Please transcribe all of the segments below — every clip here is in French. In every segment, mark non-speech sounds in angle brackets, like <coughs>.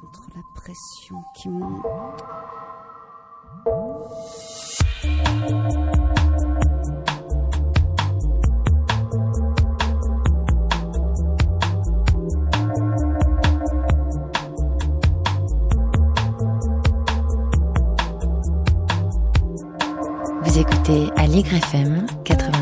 contre la pression qui monte. Vous écoutez à FM 93.1.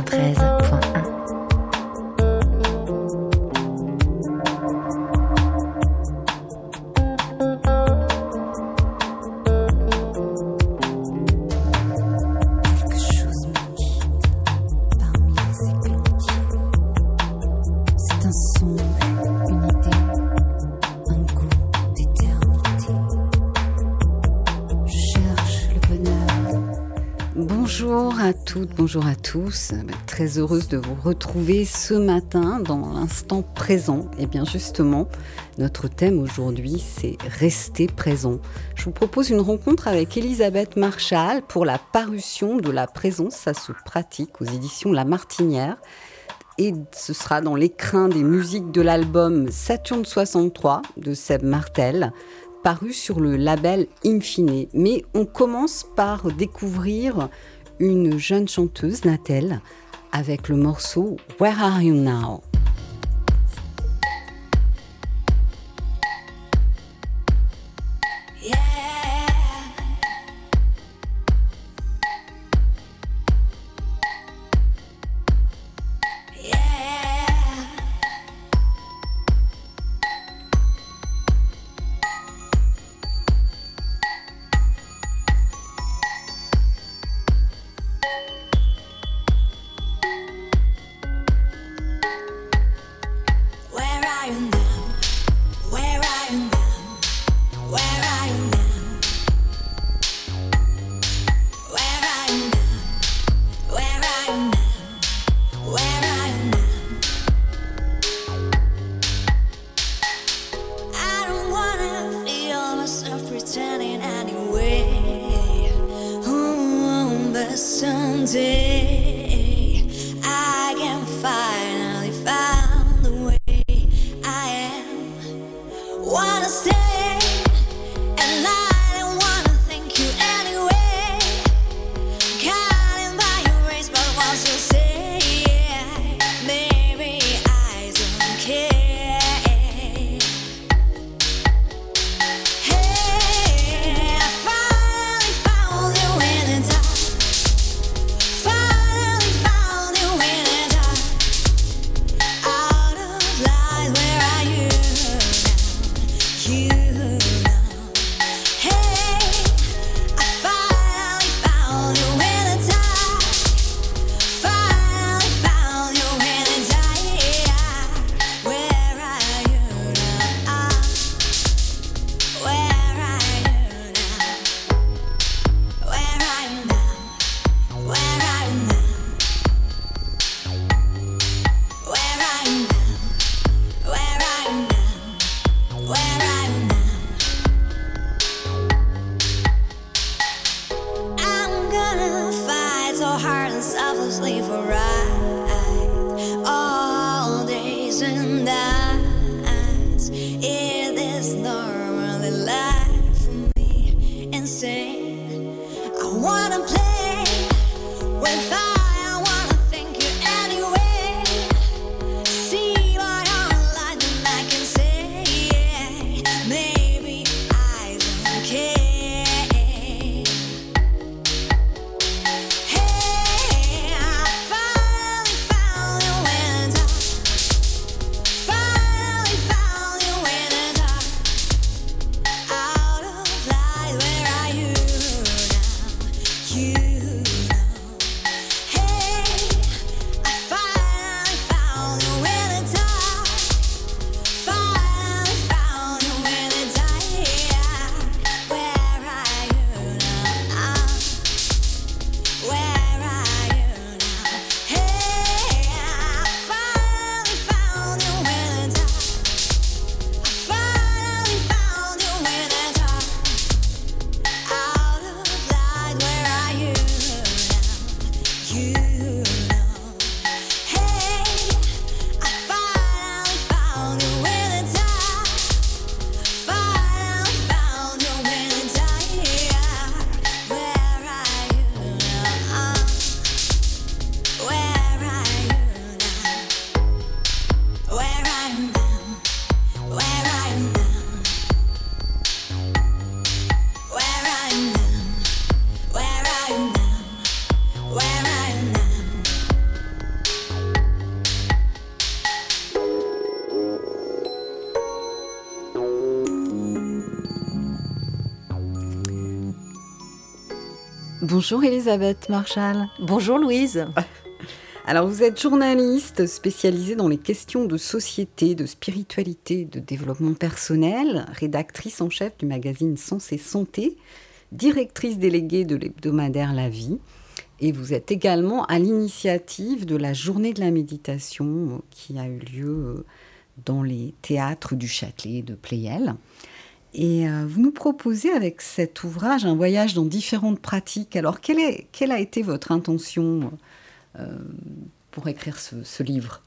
bonjour à tous. Très heureuse de vous retrouver ce matin dans l'instant présent. Et bien justement, notre thème aujourd'hui, c'est rester présent. Je vous propose une rencontre avec Elisabeth Marchal pour la parution de La présence, ça se pratique aux éditions La Martinière. Et ce sera dans l'écrin des musiques de l'album Saturne 63 de Seb Martel paru sur le label Infine. Mais on commence par découvrir une jeune chanteuse, Natel, avec le morceau Where Are You Now? feels leave a ride. Bonjour Elisabeth Marshall. Bonjour Louise. <laughs> Alors vous êtes journaliste spécialisée dans les questions de société, de spiritualité, de développement personnel, rédactrice en chef du magazine Sens et Santé, directrice déléguée de l'hebdomadaire La Vie. Et vous êtes également à l'initiative de la journée de la méditation qui a eu lieu euh, dans les théâtres du Châtelet de Pleyel. Et euh, vous nous proposez avec cet ouvrage un voyage dans différentes pratiques. Alors, quelle, est, quelle a été votre intention euh, pour écrire ce, livre?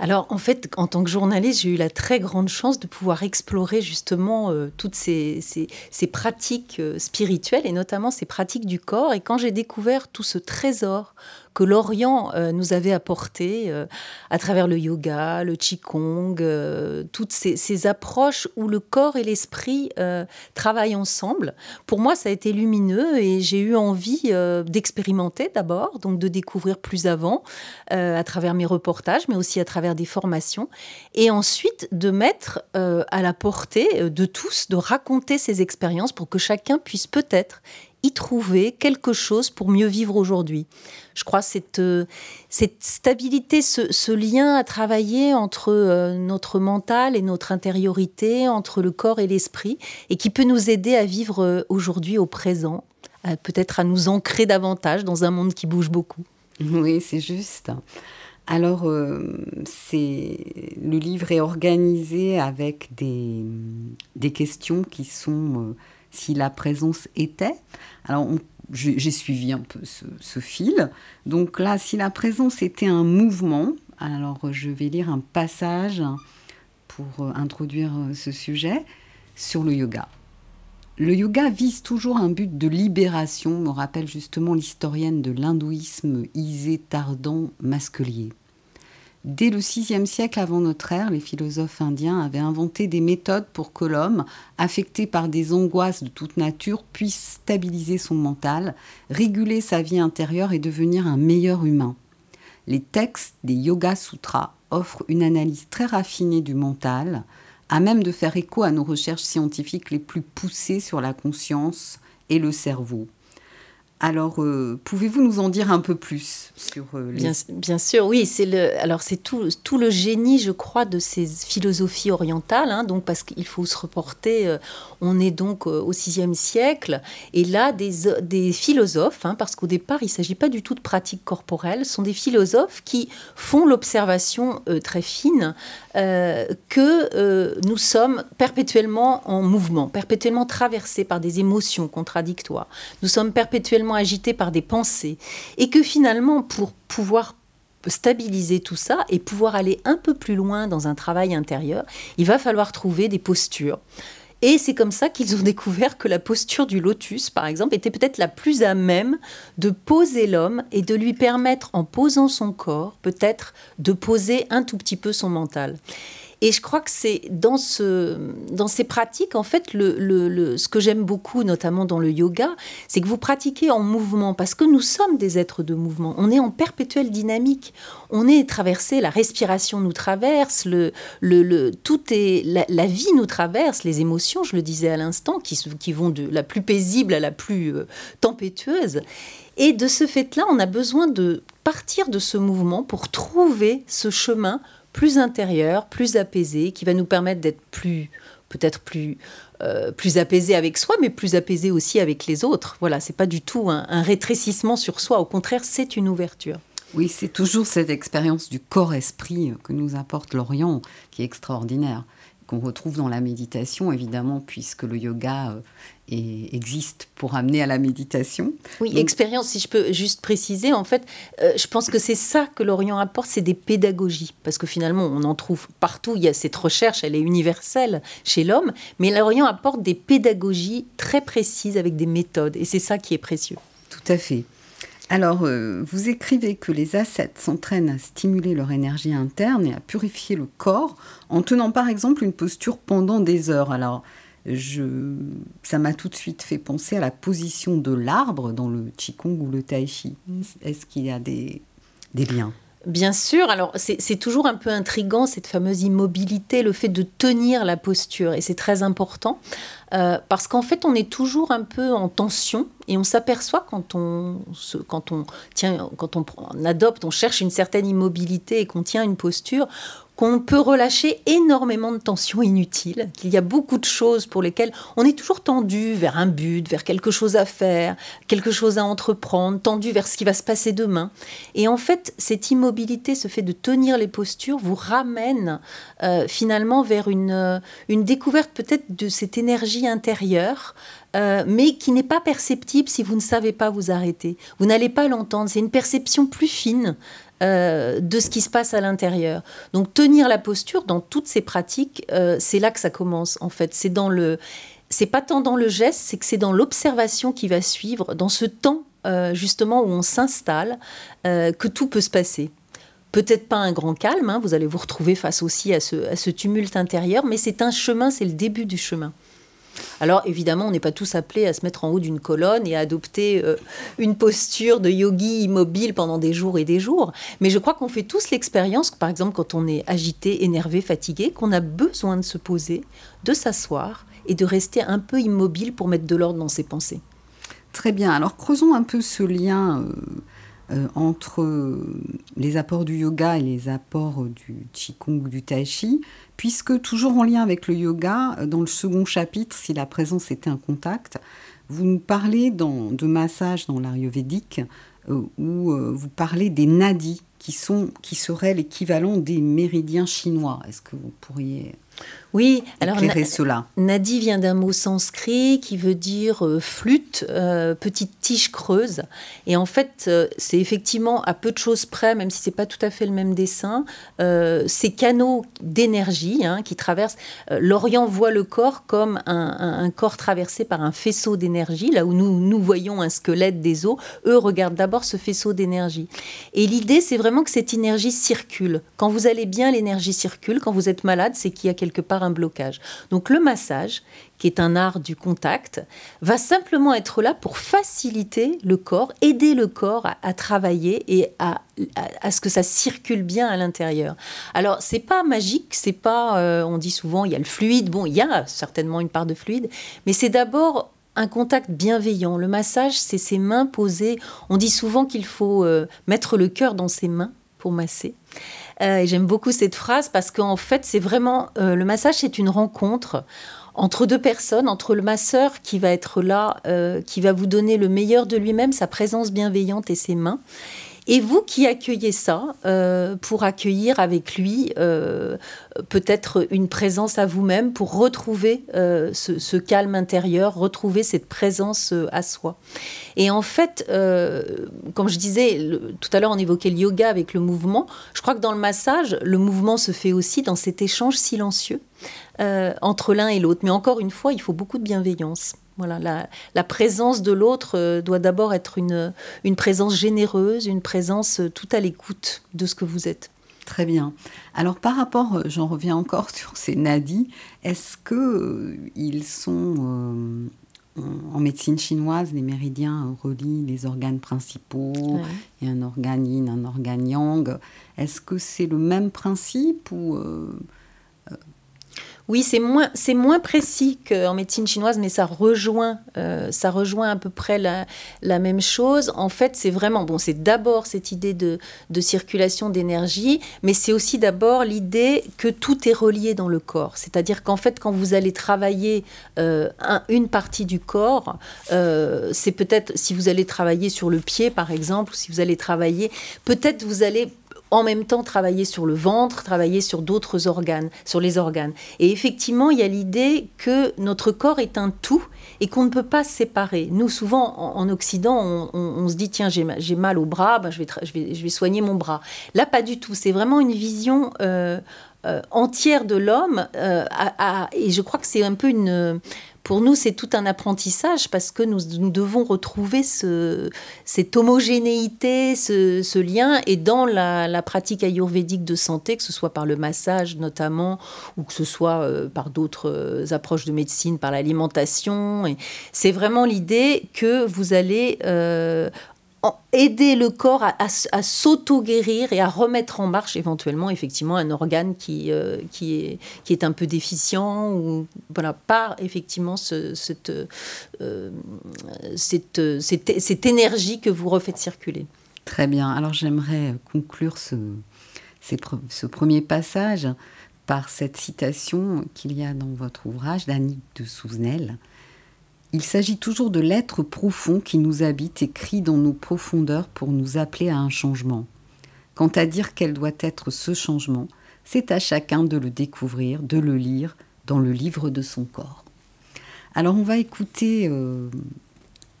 Alors en fait, en tant que journaliste, j'ai eu la très grande chance de pouvoir explorer justement euh, toutes ces, ces, pratiques spirituelles et notamment ces pratiques du corps. Et quand j'ai découvert tout ce trésor que l'Orient euh, nous avait apporté euh, à travers le yoga, le qigong, euh, toutes ces, approches où le corps et l'esprit travaillent ensemble. Pour moi, ça a été lumineux et j'ai eu envie d'expérimenter d'abord, donc de découvrir plus avant à travers mes reportages, mais aussi à travers des formations, et ensuite de mettre à la portée de tous, de raconter ces expériences pour que chacun puisse peut-être y trouver quelque chose pour mieux vivre aujourd'hui. Je crois cette, euh, cette stabilité, ce, lien à travailler entre euh, notre mental et notre intériorité, entre le corps et l'esprit, et qui peut nous aider à vivre euh, aujourd'hui au présent, peut-être à nous ancrer davantage dans un monde qui bouge beaucoup. Oui, c'est juste. Alors, le livre est organisé avec des, des questions qui sont si la présence était. Alors, j'ai suivi un peu ce, fil. Donc là, si la présence était un mouvement, alors je vais lire un passage pour euh, introduire euh, ce sujet sur le yoga. Le yoga vise toujours un but de libération, me rappelle justement l'historienne de l'hindouisme Isée Tardan Masquelier. Dès le VIe siècle avant notre ère, les philosophes indiens avaient inventé des méthodes pour que l'homme, affecté par des angoisses de toute nature, puisse stabiliser son mental, réguler sa vie intérieure et devenir un meilleur humain. Les textes des Yoga Sutras offrent une analyse très raffinée du mental, à même de faire écho à nos recherches scientifiques les plus poussées sur la conscience et le cerveau. Alors, euh, pouvez-vous nous en dire un peu plus sur euh, les... bien, sûr, oui. C'est le, alors c'est tout, tout, le génie, je crois, de ces philosophies orientales. Hein, donc, parce qu'il faut se reporter. Euh, on est donc au VIe siècle, et là, des, des philosophes, hein, parce qu'au départ, il ne s'agit pas du tout de pratiques corporelles, sont des philosophes qui font l'observation très fine que nous sommes perpétuellement en mouvement, perpétuellement traversés par des émotions contradictoires. Nous sommes perpétuellement agité par des pensées, et que finalement, pour pouvoir stabiliser tout ça et pouvoir aller un peu plus loin dans un travail intérieur, il va falloir trouver des postures. Et c'est comme ça qu'ils ont <laughs> découvert que la posture du lotus, par exemple, était peut-être la plus à même de poser l'homme et de lui permettre, en posant son corps, peut-être de poser un tout petit peu son mental. Et je crois que c'est dans, ce, dans ces pratiques, en fait, le, le, ce que j'aime beaucoup, notamment dans le yoga, c'est que vous pratiquez en mouvement, parce que nous sommes des êtres de mouvement. On est en perpétuelle dynamique. On est traversé, la respiration nous traverse, le, le, tout est, la, vie nous traverse, les émotions, je le disais à l'instant, qui, qui vont de la plus paisible à la plus euh, tempétueuse. Et de ce fait-là, on a besoin de partir de ce mouvement pour trouver ce chemin plus intérieur, plus apaisé, qui va nous permettre d'être plus, peut-être plus, euh, plus apaisé avec soi, mais plus apaisé aussi avec les autres. Voilà, c'est pas du tout un, un rétrécissement sur soi. Au contraire, c'est une ouverture. Oui, c'est toujours cette expérience du corps-esprit que nous apporte l'Orient qui est extraordinaire qu'on retrouve dans la méditation, évidemment, puisque le yoga euh, existe pour amener à la méditation. Oui, expérience, si je peux juste préciser, en fait, euh, je pense que c'est ça que l'Orient apporte, c'est des pédagogies, parce que finalement, on en trouve partout, il y a cette recherche, elle est universelle chez l'homme, mais l'Orient apporte des pédagogies très précises avec des méthodes, et c'est ça qui est précieux. Tout à fait. Alors, euh, vous écrivez que les ascètes s'entraînent à stimuler leur énergie interne et à purifier le corps en tenant par exemple une posture pendant des heures. Alors, ça m'a tout de suite fait penser à la position de l'arbre dans le Qigong ou le Tai Chi. Est-ce qu'il y a des, des liens? Bien sûr, alors c'est toujours un peu intrigant cette fameuse immobilité, le fait de tenir la posture, et c'est très important euh, parce qu'en fait on est toujours un peu en tension Et on s'aperçoit quand on, quand on tient, quand on adopte, on cherche une certaine immobilité et qu'on tient une posture, qu'on peut relâcher énormément de tensions inutiles, qu'il y a beaucoup de choses pour lesquelles on est toujours tendu vers un but, vers quelque chose à faire, quelque chose à entreprendre, tendu vers ce qui va se passer demain. Et en fait, cette immobilité, ce fait de tenir les postures, vous ramène euh, finalement vers une, euh, une découverte peut-être de cette énergie intérieure euh, mais qui n'est pas perceptible si vous ne savez pas vous arrêter. Vous n'allez pas l'entendre. C'est une perception plus fine euh, de ce qui se passe à l'intérieur. Donc tenir la posture dans toutes ces pratiques, euh, c'est là que ça commence en fait. C'est dans le, c'est pas tant dans le geste, c'est que c'est dans l'observation qui va suivre, dans ce temps justement où on s'installe, que tout peut se passer peut-être pas un grand calme, hein, vous allez vous retrouver face aussi à ce tumulte intérieur, mais c'est un chemin, c'est le début du chemin. Alors évidemment, on n'est pas tous appelés à se mettre en haut d'une colonne et à adopter euh, une posture de yogi immobile pendant des jours et des jours. Mais je crois qu'on fait tous l'expérience, par exemple quand on est agité, énervé, fatigué, qu'on a besoin de se poser, de s'asseoir et de rester un peu immobile pour mettre de l'ordre dans ses pensées. Très bien. Alors creusons un peu ce lien. Euh, euh, entre les apports du yoga et les apports du qigong, du tai chi, puisque toujours en lien avec le yoga, euh, dans le second chapitre, si la présence était un contact, vous nous parlez de massage dans l'Ayurvédique, euh, où vous parlez des nadis, qui seraient l'équivalent des méridiens chinois. Est-ce que vous pourriez oui, alors cela. Nadi vient d'un mot sanskrit qui veut dire euh, flûte, euh, petite tige creuse. Et en fait, euh, c'est effectivement à peu de choses près, même si c'est pas tout à fait le même dessin, ces canaux d'énergie hein, qui traversent. L'Orient voit le corps comme un, corps traversé par un faisceau d'énergie, là où nous, nous voyons un squelette des os. Eux regardent d'abord ce faisceau d'énergie. Et l'idée, c'est vraiment que cette énergie circule. Quand vous allez bien, l'énergie circule. Quand vous êtes malade, c'est qu'il y a quelque part un blocage. Donc le massage, qui est un art du contact, va simplement être là pour faciliter le corps, aider le corps à, travailler et à, à, ce que ça circule bien à l'intérieur. Alors c'est pas magique, c'est pas, euh, on dit souvent il y a le fluide. Bon, il y a certainement une part de fluide, mais c'est d'abord un contact bienveillant. Le massage, c'est ses mains posées. On dit souvent qu'il faut euh, mettre le cœur dans ses mains pour masser. Euh, j'aime beaucoup cette phrase parce qu'en fait, c'est vraiment euh, le massage, c'est une rencontre entre deux personnes, entre le masseur qui va être là, euh, qui va vous donner le meilleur de lui-même, sa présence bienveillante et ses mains, et vous qui accueillez ça euh, pour accueillir avec lui euh, peut-être une présence à vous-même pour retrouver euh, ce, calme intérieur, retrouver cette présence à soi. Et en fait, comme je disais tout à l'heure, on évoquait le yoga avec le mouvement. Je crois que dans le massage, le mouvement se fait aussi dans cet échange silencieux entre l'un et l'autre. Mais encore une fois, il faut beaucoup de bienveillance. Voilà, la, présence de l'autre euh, doit d'abord être une, une présence généreuse, une présence euh, tout à l'écoute de ce que vous êtes. Très bien. Alors par rapport, euh, j'en reviens encore <laughs> sur ces nadis, est-ce que ils sont en médecine chinoise, les méridiens relient les organes principaux, il y a un organe yin, un organe yang. Est-ce que c'est le même principe ou oui, c'est moins, c'est moins précis qu'en médecine chinoise, mais ça rejoint, euh, ça rejoint à peu près la, la même chose. En fait, c'est vraiment, bon, c'est d'abord cette idée de, de circulation d'énergie, mais c'est aussi d'abord l'idée que tout est relié dans le corps. C'est-à-dire qu'en fait, quand vous allez travailler euh, une partie du corps, euh, c'est peut-être, si vous allez travailler sur le pied, par exemple, ou si vous allez travailler, peut-être vous allez en même temps travailler sur le ventre, travailler sur d'autres organes, sur les organes. Et effectivement, il y a l'idée que notre corps est un tout et qu'on ne peut pas se séparer. Nous, souvent, en, Occident, on, se dit, tiens, j'ai mal au bras, ben, je, vais je, vais, je, vais soigner mon bras. Là, pas du tout. C'est vraiment une vision euh, euh, entière de l'homme. Euh, et je crois que c'est un peu une pour nous, c'est tout un apprentissage parce que nous, devons retrouver ce, cette homogénéité, ce, lien. Et dans la, pratique ayurvédique de santé, que ce soit par le massage notamment, ou que ce soit euh, par d'autres euh, approches de médecine, par l'alimentation, c'est vraiment l'idée que vous allez... Euh, aider le corps à, s'auto-guérir et à remettre en marche éventuellement effectivement un organe qui, euh, qui, est, qui est un peu déficient ou voilà, par effectivement ce, cette, euh, cette, cette, énergie que vous refaites circuler. Très bien. Alors j'aimerais conclure ce, ce premier passage par cette citation qu'il y a dans votre ouvrage d'Annick de Souzenel il s'agit toujours de l'être profond qui nous habite et crie dans nos profondeurs pour nous appeler à un changement. Quant à dire quel doit être ce changement, c'est à chacun de le découvrir, de le lire dans le livre de son corps. Alors on va écouter euh,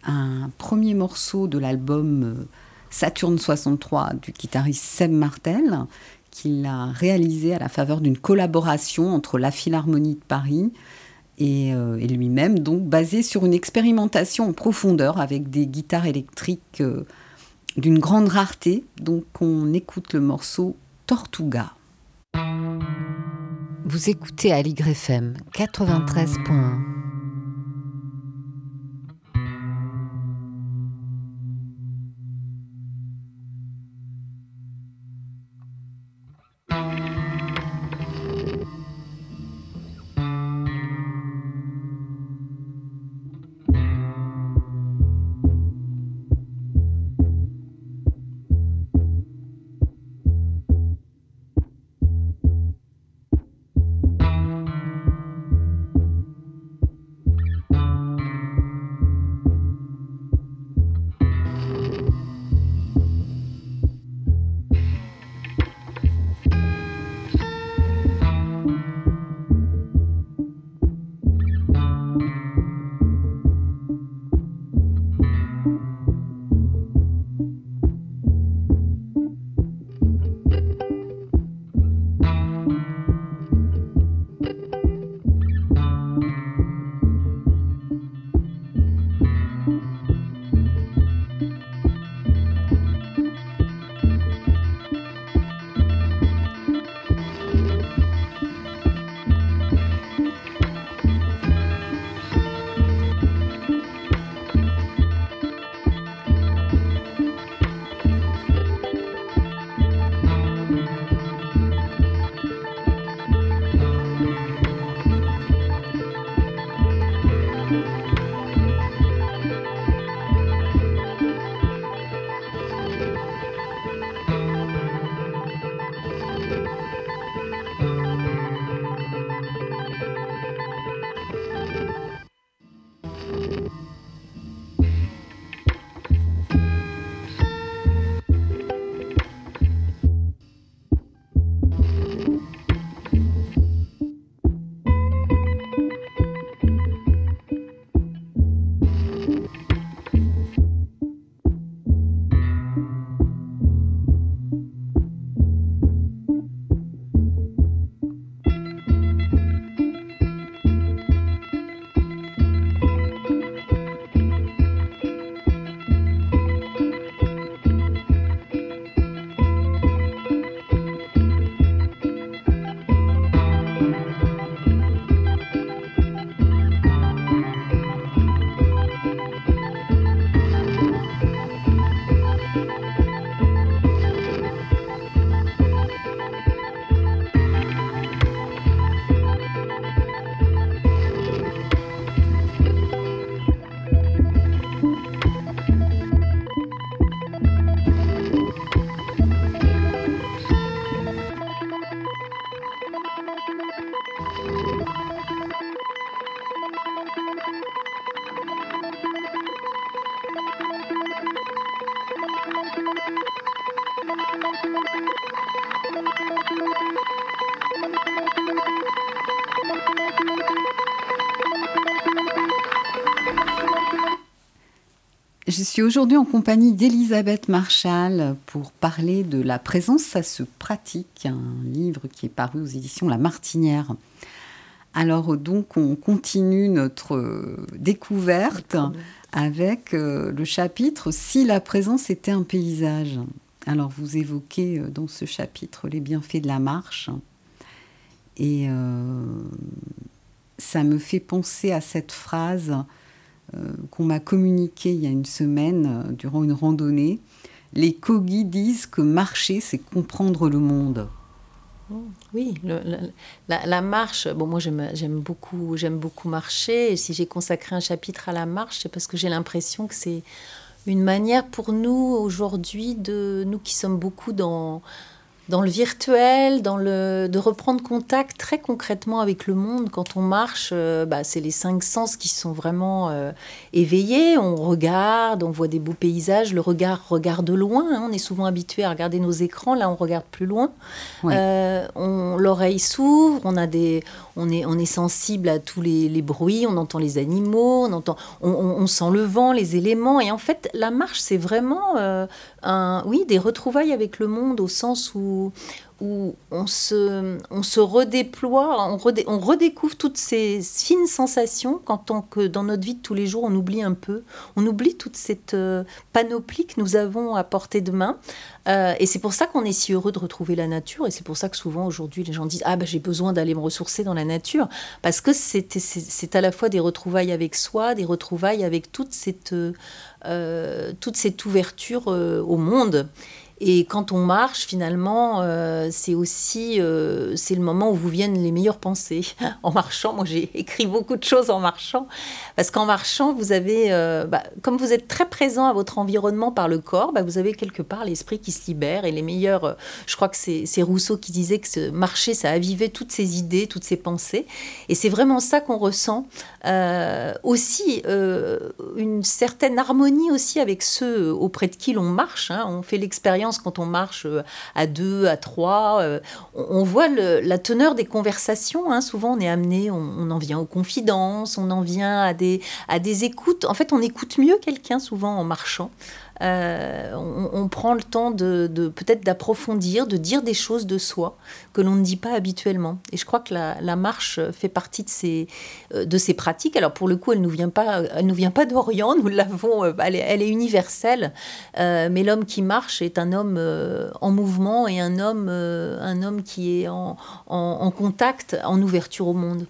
un premier morceau de l'album euh, Saturne 63 du guitariste Seb Martel, qu'il a réalisé à la faveur d'une collaboration entre la Philharmonie de Paris, euh, et, lui-même, donc basé sur une expérimentation en profondeur avec des guitares électriques euh, d'une grande rareté. Donc on écoute le morceau Tortuga. Vous écoutez à FM 93.1. Je suis aujourd'hui en compagnie d'Elisabeth Marshall pour parler de La présence, ça se pratique, un livre qui est paru aux éditions La Martinière. Alors donc on continue notre découverte avec euh, le chapitre Si la présence était un paysage. Alors vous évoquez euh, dans ce chapitre les bienfaits de la marche et euh, ça me fait penser à cette phrase qu'on m'a communiqué il y a une semaine durant une randonnée. Les Kogi disent que marcher, c'est comprendre le monde. Oui, la, marche, bon moi j'aime beaucoup, beaucoup marcher, et si j'ai consacré un chapitre à la marche, c'est parce que j'ai l'impression que c'est une manière pour nous aujourd'hui, de nous qui sommes beaucoup dans, dans le virtuel, dans le, de reprendre contact très concrètement avec le monde. Quand on marche, euh, bah, c'est les cinq sens qui sont vraiment euh, éveillés. On regarde, on voit des beaux paysages. Le regard regarde loin. Hein. On est souvent habitué à regarder nos écrans. Là, on regarde plus loin. Euh, l'oreille s'ouvre. On a des, on est, on est sensible à tous les, bruits. On entend les animaux. On entend, on, sent le vent, les éléments. Et en fait, la marche, c'est vraiment un, oui, des retrouvailles avec le monde au sens où où, on, se, on se redéploie, on, redécouvre toutes ces fines sensations quand tant que dans notre vie de tous les jours, on oublie un peu, on oublie toute cette euh, panoplie que nous avons à portée de main. Euh, et c'est pour ça qu'on est si heureux de retrouver la nature, et c'est pour ça que souvent aujourd'hui les gens disent Ah ben j'ai besoin d'aller me ressourcer dans la nature, parce que c'est à la fois des retrouvailles avec soi, des retrouvailles avec toute cette, euh, toute cette ouverture au monde. Et quand on marche, finalement, euh, c'est aussi euh, c'est le moment où vous viennent les meilleures pensées. <laughs> En marchant, moi j'ai écrit beaucoup de choses en marchant, parce qu'en marchant, vous avez, euh, bah, comme vous êtes très présent à votre environnement par le corps, bah, vous avez quelque part l'esprit qui se libère et les meilleurs. je crois que c'est Rousseau qui disait que marcher, ça avivait toutes ses idées, toutes ses pensées, et c'est vraiment ça qu'on ressent. aussi une certaine harmonie aussi avec ceux auprès de qui l'on marche. Hein. On fait l'expérience quand on marche euh, à deux, à trois. Euh, on voit la teneur des conversations. Hein. Souvent, on est amené, on, en vient aux confidences, on en vient à des, à des écoutes. En fait, on écoute mieux quelqu'un souvent en marchant. Euh, on, prend le temps de, peut-être d'approfondir, de dire des choses de soi que l'on ne dit pas habituellement. Et je crois que la, marche fait partie de ces, euh, de ces pratiques. Alors pour le coup, elle ne nous vient pas, elle nous vient pas d'Orient, nous l'avons, euh, elle, est, universelle. mais l'homme qui marche est un homme en mouvement et un homme, un homme qui est en, en contact, en ouverture au monde.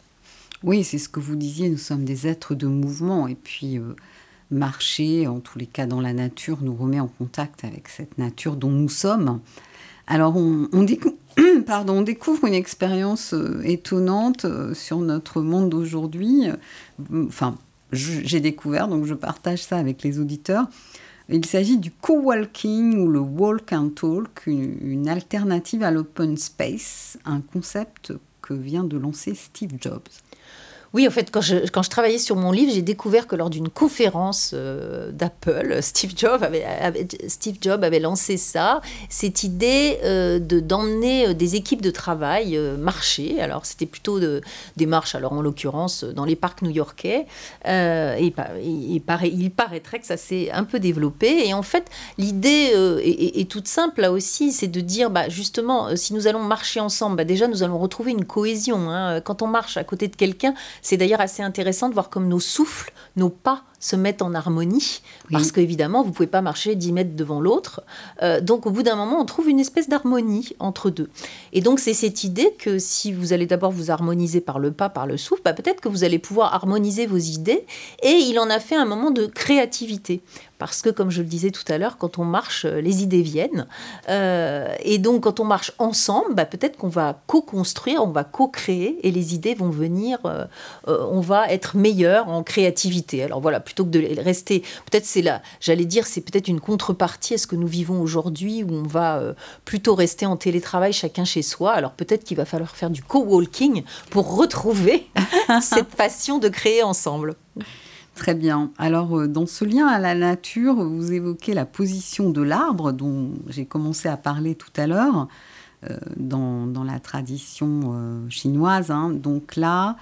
Oui, c'est ce que vous disiez, nous sommes des êtres de mouvement. Et puis, marcher, en tous les cas dans la nature, nous remet en contact avec cette nature dont nous sommes. Alors on, on <coughs> découvre une expérience euh, étonnante euh, sur notre monde d'aujourd'hui. Enfin, j'ai découvert, donc je partage ça avec les auditeurs. Il s'agit du co-walking ou le walk and talk, une alternative à l'open space, un concept que vient de lancer Steve Jobs. Oui, en fait, quand je, quand je travaillais sur mon livre, j'ai découvert que lors d'une conférence euh, d'Apple, <laughs> Steve Jobs avait, Steve Jobs avait lancé ça, cette idée euh, de d'emmener euh, des équipes de travail marcher. Alors, c'était plutôt de, des marches, alors en l'occurrence, dans les parcs new-yorkais. et il, paraît, il paraîtrait que ça s'est un peu développé. Et en fait, l'idée est, toute simple là aussi, c'est de dire, bah, justement, si nous allons marcher ensemble, bah, déjà, nous allons retrouver une cohésion. Hein. Quand on marche à côté de quelqu'un, c'est d'ailleurs assez intéressant de voir comme nos souffles, nos pas se mettent en harmonie, parce qu'évidemment, vous ne pouvez pas marcher 10 mètres devant l'autre. Euh, donc, au bout d'un moment, on trouve une espèce d'harmonie entre deux. Et donc, c'est cette idée que si vous allez d'abord vous harmoniser par le pas, par le souffle, bah, peut-être que vous allez pouvoir harmoniser vos idées. Et il en a fait un moment de créativité. Parce que, comme je le disais tout à l'heure, quand on marche, euh, les idées viennent. Euh, et donc, quand on marche ensemble, bah, peut-être qu'on va co-construire, on va co-créer, et les idées vont venir, on va être meilleur en créativité. Alors voilà, plutôt que de rester. Peut-être c'est là, j'allais dire, c'est peut-être une contrepartie à ce que nous vivons aujourd'hui où on va euh, plutôt rester en télétravail chacun chez soi. Alors peut-être qu'il va falloir faire du co-walking pour retrouver <laughs> cette passion de créer ensemble. Très bien. Alors, euh, dans ce lien à la nature, vous évoquez la position de l'arbre dont j'ai commencé à parler tout à l'heure euh, dans, la tradition chinoise. Hein. Donc là,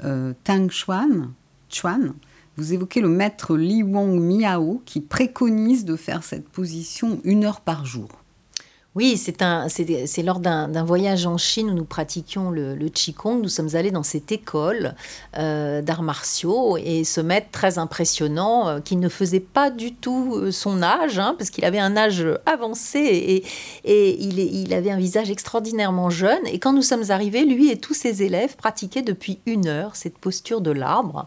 Tang Chuan, Chuan vous évoquez le maître Li Wang Miao qui préconise de faire cette position une heure par jour. Oui, c'est lors d'un voyage en Chine où nous pratiquions le, le Qigong. Nous sommes allés dans cette école euh, d'arts martiaux et ce maître très impressionnant euh, qui ne faisait pas du tout euh, son âge, hein, parce qu'il avait un âge avancé et, il, avait un visage extraordinairement jeune. Et quand nous sommes arrivés, lui et tous ses élèves pratiquaient depuis une heure cette posture de l'arbre.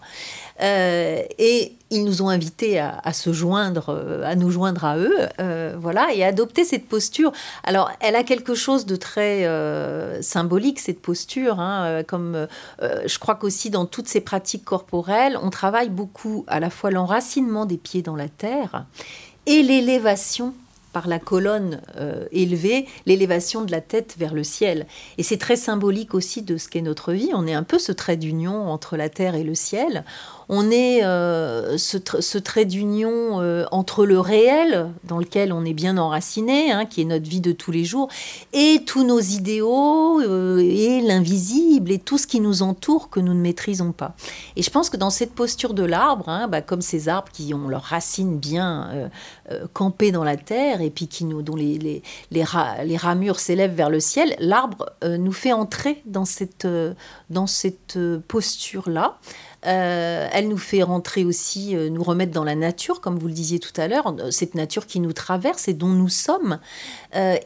et ils nous ont invités à, se joindre, à nous joindre à eux, voilà, et adopter cette posture. Alors, elle a quelque chose de très euh, symbolique, cette posture. Hein, euh, comme euh, je crois qu'aussi dans toutes ces pratiques corporelles, on travaille beaucoup à la fois l'enracinement des pieds dans la terre et l'élévation par la colonne élevée, l'élévation de la tête vers le ciel. Et c'est très symbolique aussi de ce qu'est notre vie. On est un peu ce trait d'union entre la terre et le ciel on est euh, ce, trait d'union euh, entre le réel, dans lequel on est bien enraciné, hein, qui est notre vie de tous les jours, et tous nos idéaux, euh, et l'invisible, et tout ce qui nous entoure que nous ne maîtrisons pas. Et je pense que dans cette posture de l'arbre, hein, bah, comme ces arbres qui ont leurs racines bien campées dans la terre, et puis qui nous, dont les, les, les, ramures s'élèvent vers le ciel, l'arbre nous fait entrer dans cette, dans cette posture-là. Euh, elle nous fait rentrer aussi, euh, nous remettre dans la nature, comme vous le disiez tout à l'heure, euh, cette nature qui nous traverse et dont nous sommes.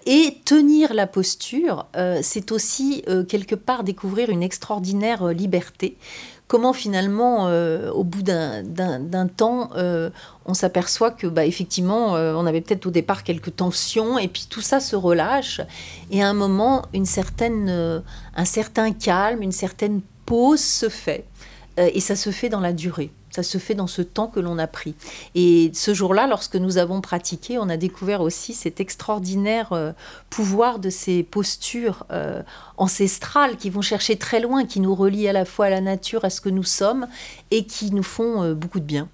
et tenir la posture, c'est aussi quelque part découvrir une extraordinaire liberté comment finalement, au bout d'un temps, on s'aperçoit que, bah, effectivement, on avait peut-être au départ quelques tensions, et puis tout ça se relâche, et à un moment, une certaine, un certain calme, une certaine pause se fait. Euh, et ça se fait dans la durée. Ça se fait dans ce temps que l'on a pris. Et ce jour-là, lorsque nous avons pratiqué, on a découvert aussi cet extraordinaire euh, pouvoir de ces postures euh, ancestrales qui vont chercher très loin, qui nous relient à la fois à la nature, à ce que nous sommes, et qui nous font beaucoup de bien.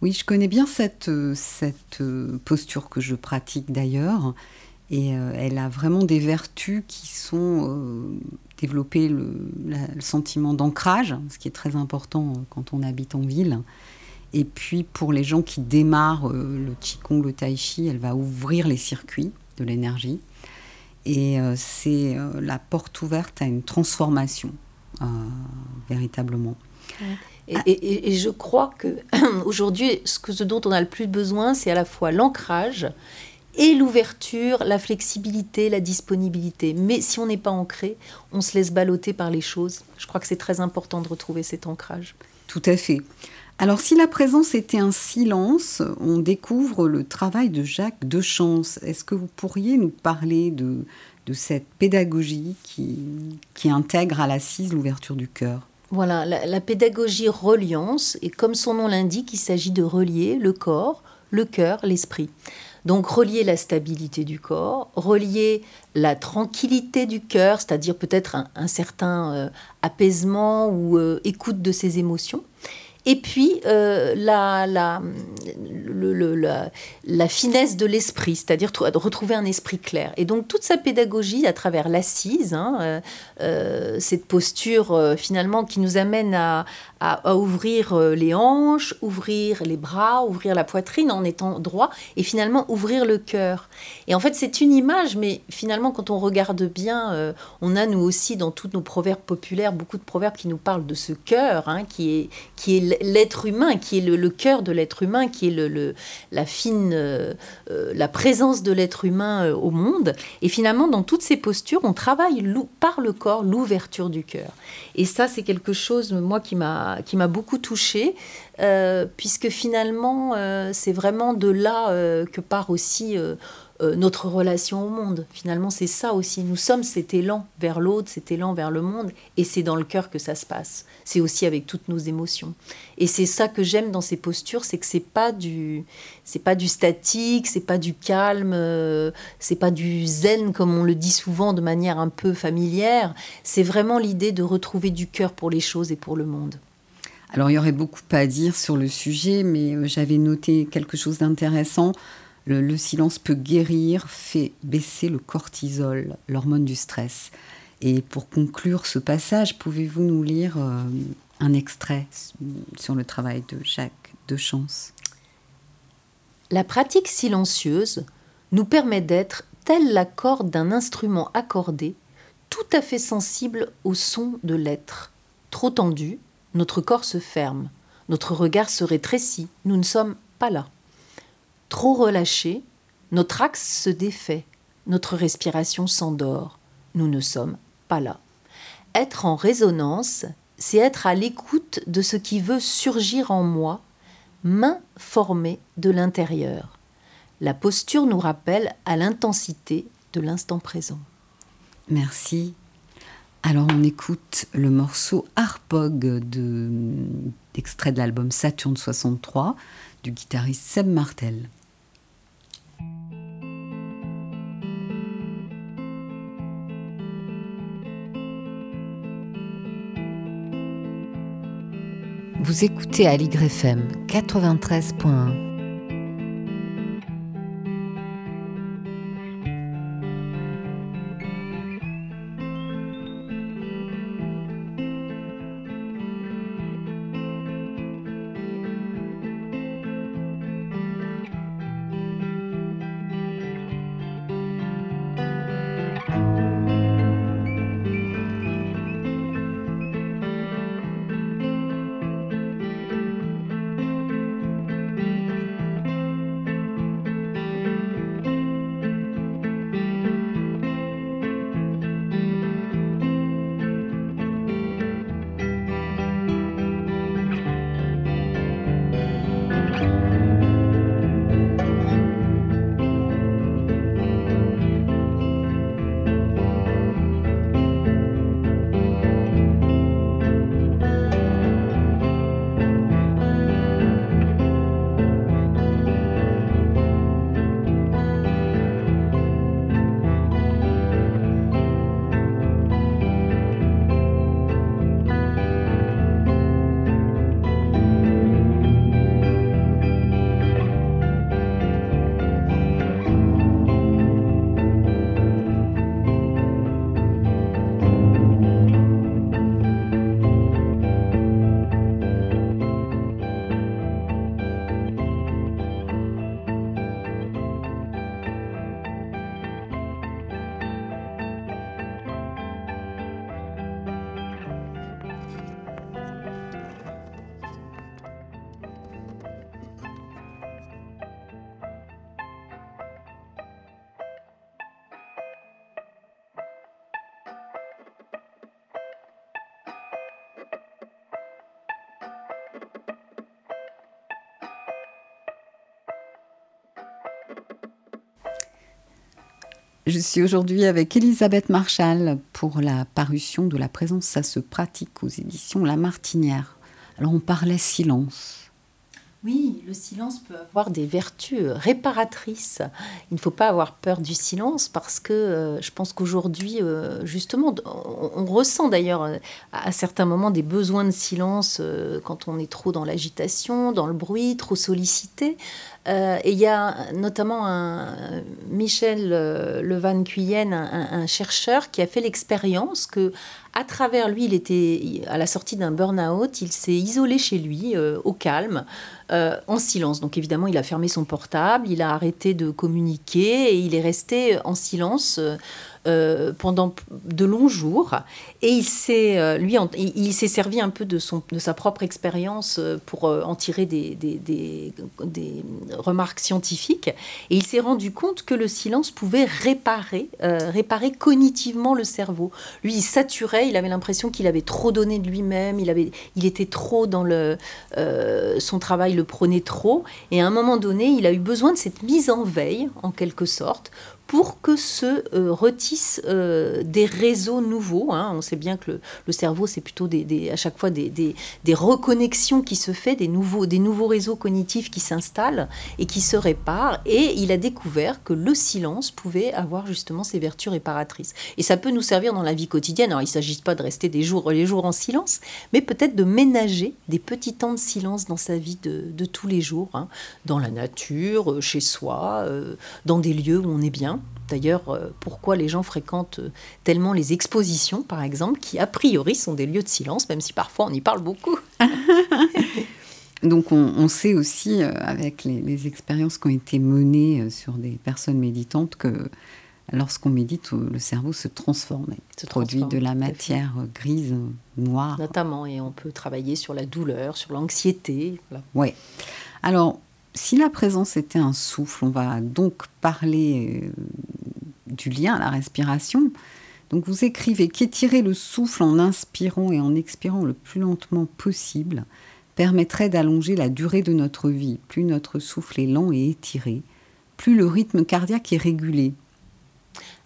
Oui, je connais bien cette, cette posture que je pratique d'ailleurs. Et elle a vraiment des vertus qui sont développer le, sentiment d'ancrage, ce qui est très important euh, quand on habite en ville. Et puis pour les gens qui démarrent euh, le Qigong, le Tai Chi, elle va ouvrir les circuits de l'énergie. Et euh, c'est la porte ouverte à une transformation, véritablement. Et, je crois que <clears throat> aujourd'hui, ce dont on a le plus besoin, c'est à la fois l'ancrage et l'ouverture, la flexibilité, la disponibilité. Mais si on n'est pas ancré, on se laisse balloter par les choses. Je crois que c'est très important de retrouver cet ancrage. Tout à fait. Alors si la présence était un silence, on découvre le travail de Jacques Dechance. Est-ce que vous pourriez nous parler de, de cette pédagogie qui, qui intègre à l'assise l'ouverture du cœur? Voilà, la, la pédagogie reliance, et comme son nom l'indique, il s'agit de relier le corps, le cœur, l'esprit. Donc relier la stabilité du corps, relier la tranquillité du cœur, c'est-à-dire peut-être un, certain euh, apaisement ou euh, écoute de ses émotions, et puis euh, la, la, la, finesse de l'esprit, c'est-à-dire de retrouver un esprit clair. Et donc toute sa pédagogie à travers l'assise, hein, cette posture finalement qui nous amène à, ouvrir euh, les hanches, ouvrir les bras, ouvrir la poitrine en étant droit et finalement ouvrir le cœur. Et en fait, c'est une image, mais finalement, quand on regarde bien, euh, on a nous aussi dans tous nos proverbes populaires beaucoup de proverbes qui nous parlent de ce cœur, hein, qui est, qui est l'être humain, qui est le, cœur de l'être humain, qui est le, la fine, euh, la présence de l'être humain au monde. Et finalement, dans toutes ces postures, on travaille par le corps l'ouverture du cœur. Et ça, c'est quelque chose, moi, qui m'a beaucoup touchée, euh, puisque finalement, euh, c'est vraiment de là euh, que part aussi notre relation au monde. Finalement, c'est ça aussi. Nous sommes cet élan vers l'autre, cet élan vers le monde, et c'est dans le cœur que ça se passe. C'est aussi avec toutes nos émotions. Et c'est ça que j'aime dans ces postures, c'est que c'est pas du, c'est pas du statique, c'est pas du calme, c'est pas du zen comme on le dit souvent de manière un peu familière. C'est vraiment l'idée de retrouver du cœur pour les choses et pour le monde. Alors il y aurait beaucoup à dire sur le sujet, mais euh, j'avais noté quelque chose d'intéressant. Le, silence peut guérir, fait baisser le cortisol, l'hormone du stress. Et pour conclure ce passage, pouvez-vous nous lire euh, un extrait sur le travail de Jacques de Chance La pratique silencieuse nous permet d'être telle la corde d'un instrument accordé, tout à fait sensible au son de l'être. Trop tendu, notre corps se ferme, notre regard se rétrécit, nous ne sommes pas là. Trop relâché, notre axe se défait, notre respiration s'endort, nous ne sommes pas là. Être en résonance, c'est être à l'écoute de ce qui veut surgir en moi, main formée de l'intérieur. La posture nous rappelle à l'intensité de l'instant présent. Merci. Alors on écoute le morceau Harpog de, d'extrait de l'album Saturne 63 du guitariste Seb Martel. Vous écoutez à l'YFM 93.1. Je suis aujourd'hui avec Elisabeth Marchal pour la parution de La présence, ça se pratique aux éditions La Martinière. Alors on parlait silence. Oui, le silence peut avoir des vertus réparatrices. Il ne faut pas avoir peur du silence parce que euh, je pense qu'aujourd'hui, euh, justement, on, ressent d'ailleurs euh, à, certains moments des besoins de silence quand on est trop dans l'agitation, dans le bruit, trop sollicité. Et il y a notamment un, Michel Levan Cuyenne, un, chercheur, qui a fait l'expérience que à travers lui, il était à la sortie d'un burn-out, il s'est isolé chez lui, au calme. Euh, en silence. Donc évidemment, il a fermé son portable, il a arrêté de communiquer et il est resté en silence euh, pendant de longs jours. Et il s'est, euh, lui, il, s'est servi un peu de, son, de sa propre expérience euh, pour en tirer des, des, des, des, remarques scientifiques. Et il s'est rendu compte que le silence pouvait réparer, réparer cognitivement le cerveau. Lui, il saturait, il avait l'impression qu'il avait trop donné de lui-même, il, avait, il était trop dans le... son travail le prenait trop. Et à un moment donné, il a eu besoin de cette mise en veille, en quelque sorte, pour que se euh, retissent euh, des réseaux nouveaux. Hein. On sait bien que le, cerveau, c'est plutôt à chaque fois des, reconnexions qui se font, des nouveaux, réseaux cognitifs qui s'installent et qui se réparent. Et il a découvert que le silence pouvait avoir justement ces vertus réparatrices. Et ça peut nous servir dans la vie quotidienne. Alors, il ne s'agit pas de rester des jours, les jours en silence, mais peut-être de ménager des petits temps de silence dans sa vie de, tous les jours, hein. dans la nature, euh, chez soi, dans des lieux où on est bien. D'ailleurs, euh, pourquoi les gens fréquentent euh, tellement les expositions, par exemple, qui a priori sont des lieux de silence, même si parfois on y parle beaucoup? <laughs> Donc on, sait aussi, euh, avec les, expériences qui ont été menées sur des personnes méditantes, que lorsqu'on médite, le cerveau se transforme, se produit de la matière grise, noire. Notamment, et on peut travailler sur la douleur, sur l'anxiété. Oui. Alors, si la présence était un souffle, on va donc parler euh, du lien à la respiration. Donc vous écrivez qu'étirer le souffle en inspirant et en expirant le plus lentement possible permettrait d'allonger la durée de notre vie. Plus notre souffle est lent et étiré, plus le rythme cardiaque est régulé.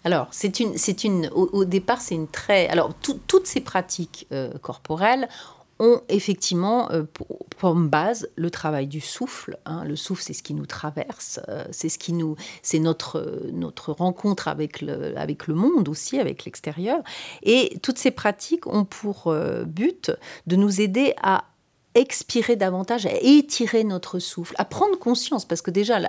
Alors, c'est une, c'est une, au, départ, c'est une très. Alors, toutes ces pratiques euh, corporelles ont effectivement euh, pour, base le travail du souffle. Hein. Le souffle, c'est ce qui nous traverse, euh, c'est ce qui nous, c'est notre notre rencontre avec le avec le monde aussi, avec l'extérieur. Et toutes ces pratiques ont pour but de nous aider à expirer davantage, à étirer notre souffle, à prendre conscience, parce que déjà,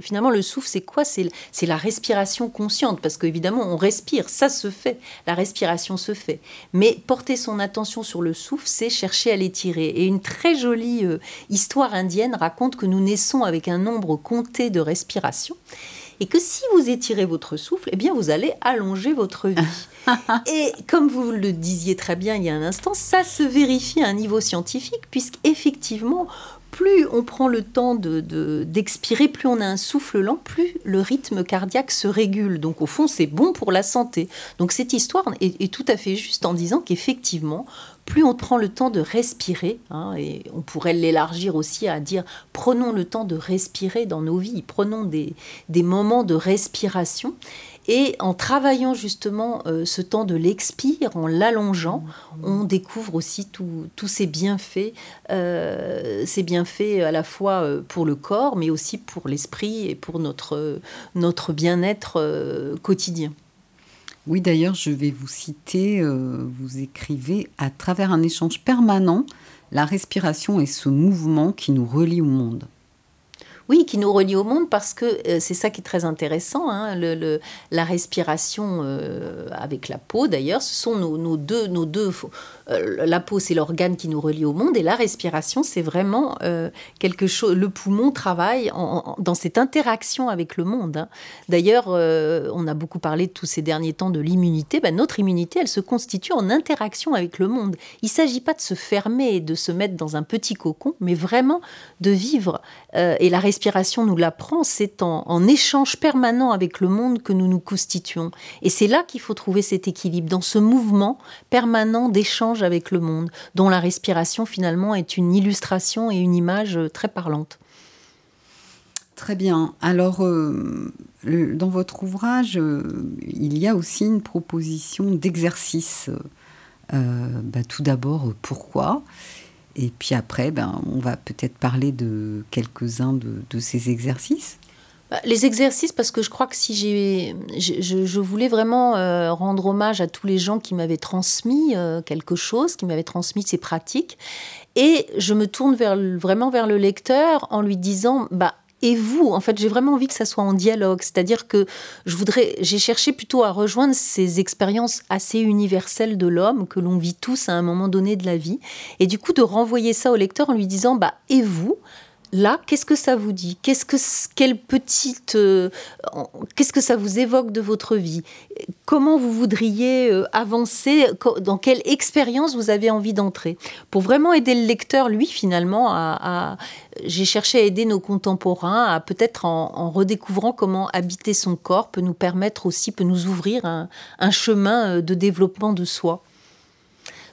finalement, le souffle, c'est quoi? C'est la respiration consciente, parce qu'évidemment, on respire, ça se fait, la respiration se fait. Mais porter son attention sur le souffle, c'est chercher à l'étirer. Et une très jolie euh, histoire indienne raconte que nous naissons avec un nombre compté de respirations et que si vous étirez votre souffle, eh bien vous allez allonger votre vie. <laughs> et comme vous le disiez très bien il y a un instant, ça se vérifie à un niveau scientifique, puisqu'effectivement, plus on prend le temps d'expirer, de, plus on a un souffle lent, plus le rythme cardiaque se régule. Donc au fond, c'est bon pour la santé. Donc cette histoire est tout à fait juste en disant qu'effectivement, plus on prend le temps de respirer, hein, et on pourrait l'élargir aussi à dire prenons le temps de respirer dans nos vies, prenons des, moments de respiration. Et en travaillant justement euh, ce temps de l'expire, en l'allongeant, mmh. on découvre aussi tous ces bienfaits, euh, ces bienfaits à la fois euh, pour le corps, mais aussi pour l'esprit et pour notre, notre bien-être quotidien. Oui, d'ailleurs, je vais vous citer, euh, vous écrivez, à travers un échange permanent, la respiration est ce mouvement qui nous relie au monde. Oui, qui nous relie au monde parce que euh, c'est ça qui est très intéressant. Hein, la respiration euh, avec la peau, d'ailleurs, ce sont nos, deux, nos deux. Euh, la peau, c'est l'organe qui nous relie au monde, et la respiration, c'est vraiment quelque chose. Le poumon travaille dans cette interaction avec le monde. Hein. D'ailleurs, on a beaucoup parlé tous ces derniers temps de l'immunité. Ben, notre immunité, elle se constitue en interaction avec le monde. Il ne s'agit pas de se fermer et de se mettre dans un petit cocon, mais vraiment de vivre. et la respiration respiration nous l'apprend, c'est en, échange permanent avec le monde que nous nous constituons. Et c'est là qu'il faut trouver cet équilibre, dans ce mouvement permanent d'échange avec le monde, dont la respiration finalement est une illustration et une image très parlante. Très bien. Alors, euh, dans votre ouvrage, euh, il y a aussi une proposition d'exercice. Euh, bah, tout d'abord, pourquoi? Et puis après, ben, on va peut-être parler de quelques-uns de, ces exercices. Bah, les exercices, parce que je crois que si j'ai, je, voulais vraiment euh, rendre hommage à tous les gens qui m'avaient transmis euh, quelque chose, qui m'avaient transmis ces pratiques, et je me tourne vers, vraiment vers le lecteur en lui disant, bah et vous? En fait, j'ai vraiment envie que ça soit en dialogue. C'est-à-dire que je voudrais, j'ai cherché plutôt à rejoindre ces expériences assez universelles de l'homme que l'on vit tous à un moment donné de la vie. Et du coup, de renvoyer ça au lecteur en lui disant, bah, et vous? Là, qu'est-ce que ça vous dit Qu'est-ce que quelle petite euh, qu'est-ce que ça vous évoque de votre vie Comment vous voudriez euh, avancer Dans quelle expérience vous avez envie d'entrer Pour vraiment aider le lecteur, lui, finalement, j'ai cherché à aider nos contemporains à peut-être en, redécouvrant comment habiter son corps peut nous permettre aussi, peut nous ouvrir un chemin euh, de développement de soi.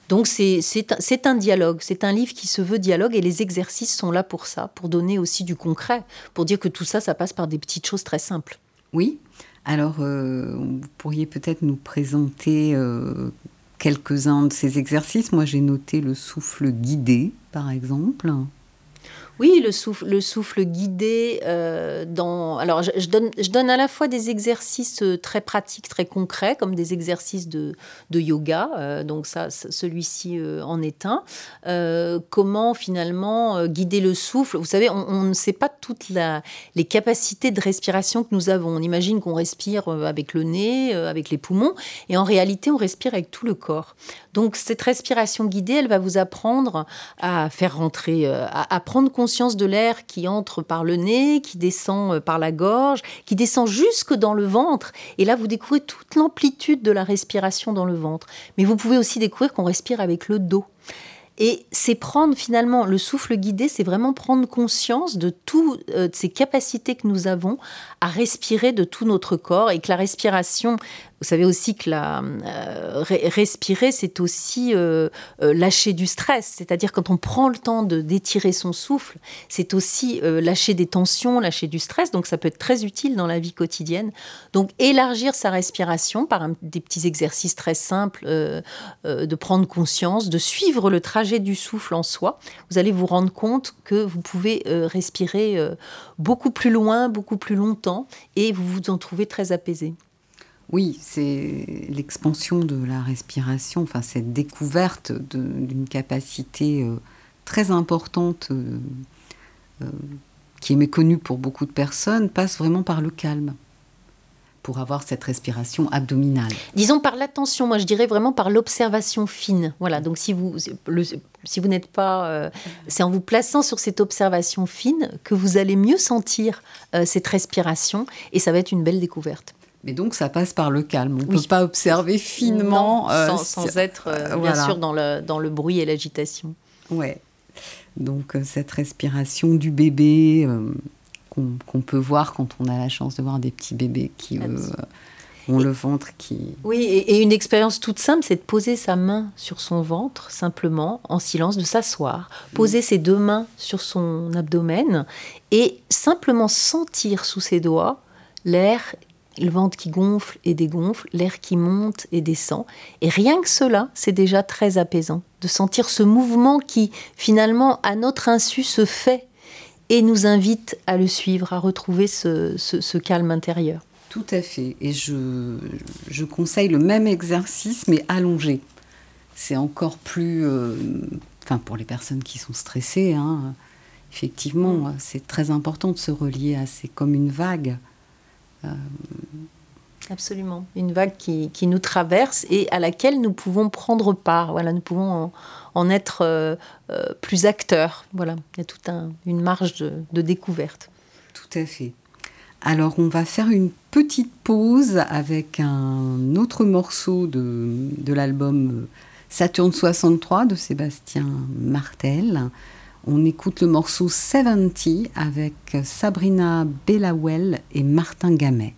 Donc c'est un dialogue, c'est un livre qui se veut dialogue et les exercices sont là pour ça, pour donner aussi du concret, pour dire que tout ça, ça passe par des petites choses très simples. Oui, alors euh, vous pourriez peut-être nous présenter euh, quelques-uns de ces exercices. Moi j'ai noté le souffle guidé, par exemple. Oui, le souffle, le souffle guidé euh. Alors, je, donne, à la fois des exercices euh, très pratiques, très concrets, comme des exercices de, yoga. Euh, donc, ça, celui-ci en est un. comment finalement guider le souffle? Vous savez, on, ne sait pas toutes les capacités de respiration que nous avons. On imagine qu'on respire avec le nez, avec les poumons, et en réalité, on respire avec tout le corps. Donc, cette respiration guidée, elle va vous apprendre à faire rentrer, à, à prendre conscience conscience de l'air qui entre par le nez, qui descend euh, par la gorge, qui descend jusque dans le ventre. Et là, vous découvrez toute l'amplitude de la respiration dans le ventre. Mais vous pouvez aussi découvrir qu'on respire avec le dos. Et c'est prendre finalement le souffle guidé, c'est vraiment prendre conscience de toutes euh, ces capacités que nous avons à respirer de tout notre corps et que la respiration, vous savez aussi que la, euh, respirer, c'est aussi euh, euh, lâcher du stress. C'est-à-dire quand on prend le temps de d'étirer son souffle, c'est aussi lâcher des tensions, lâcher du stress. Donc ça peut être très utile dans la vie quotidienne. Donc élargir sa respiration par des petits exercices très simples, de prendre conscience, de suivre le trajet du souffle en soi. Vous allez vous rendre compte que vous pouvez respirer beaucoup plus loin, beaucoup plus longtemps, et vous vous en trouvez très apaisé. Oui, c'est l'expansion de la respiration, enfin cette découverte d'une capacité euh, très importante euh, euh, qui est méconnue pour beaucoup de personnes, passe vraiment par le calme pour avoir cette respiration abdominale. Disons par l'attention, moi je dirais vraiment par l'observation fine. Voilà, donc si vous, si vous n'êtes pas... c'est en vous plaçant sur cette observation fine que vous allez mieux sentir cette respiration et ça va être une belle découverte. Mais donc ça passe par le calme. On ne peut pas observer finement. Euh, sans, être euh, bien sûr dans le, dans le bruit et l'agitation. Ouais. Donc euh, cette respiration du bébé qu'on peut voir quand on a la chance de voir des petits bébés qui ont le ventre qui... Oui, et, une expérience toute simple, c'est de poser sa main sur son ventre, simplement, en silence, de s'asseoir, poser ses deux mains sur son abdomen et simplement sentir sous ses doigts l'air le ventre qui gonfle et dégonfle, l'air qui monte et descend. Et rien que cela, c'est déjà très apaisant, de sentir ce mouvement qui, finalement, à notre insu, se fait et nous invite à le suivre, à retrouver ce, calme intérieur. Tout à fait. Et je, je, conseille le même exercice, mais allongé. C'est encore plus... Euh, enfin, pour les personnes qui sont stressées, hein, effectivement, c'est très important de se relier à... C'est comme une vague. Euh, Absolument. Une vague qui, nous traverse et à laquelle nous pouvons prendre part. Voilà, nous pouvons en, être euh, euh, plus acteurs. Voilà, il y a toute une marge de, découverte. Tout à fait. Alors, on va faire une petite pause avec un autre morceau de, de l'album Saturne 63 de Sébastien Martel. On écoute le morceau 70 avec Sabrina Bellawell et Martin Gamet.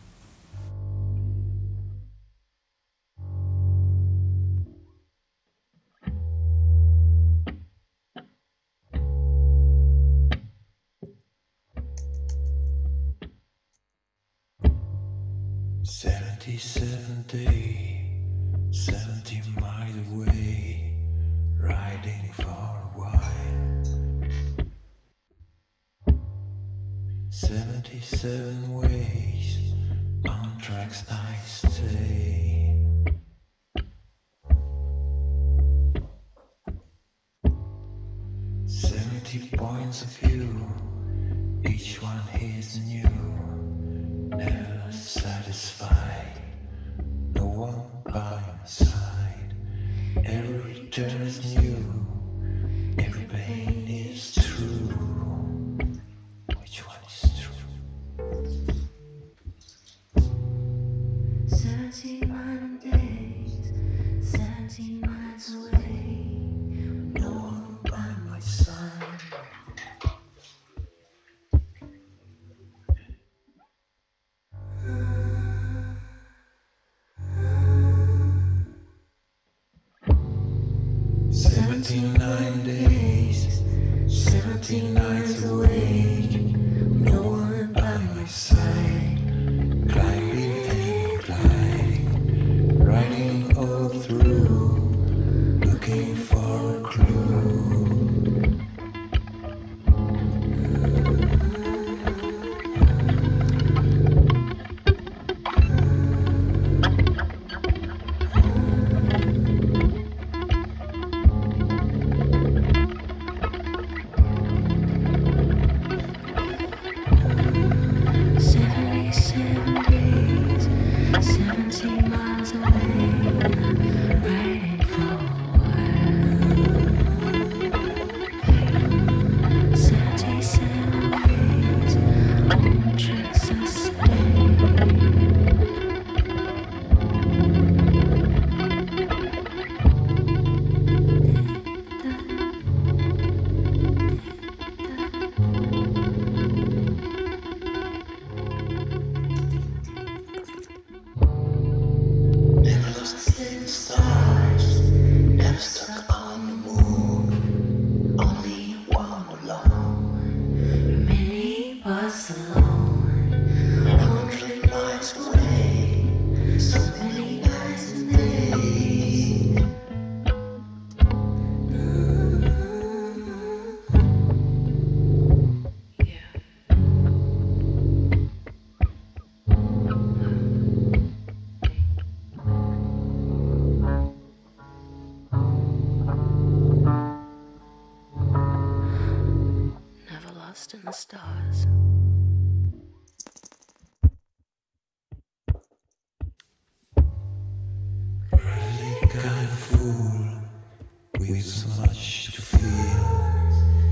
with much to fear,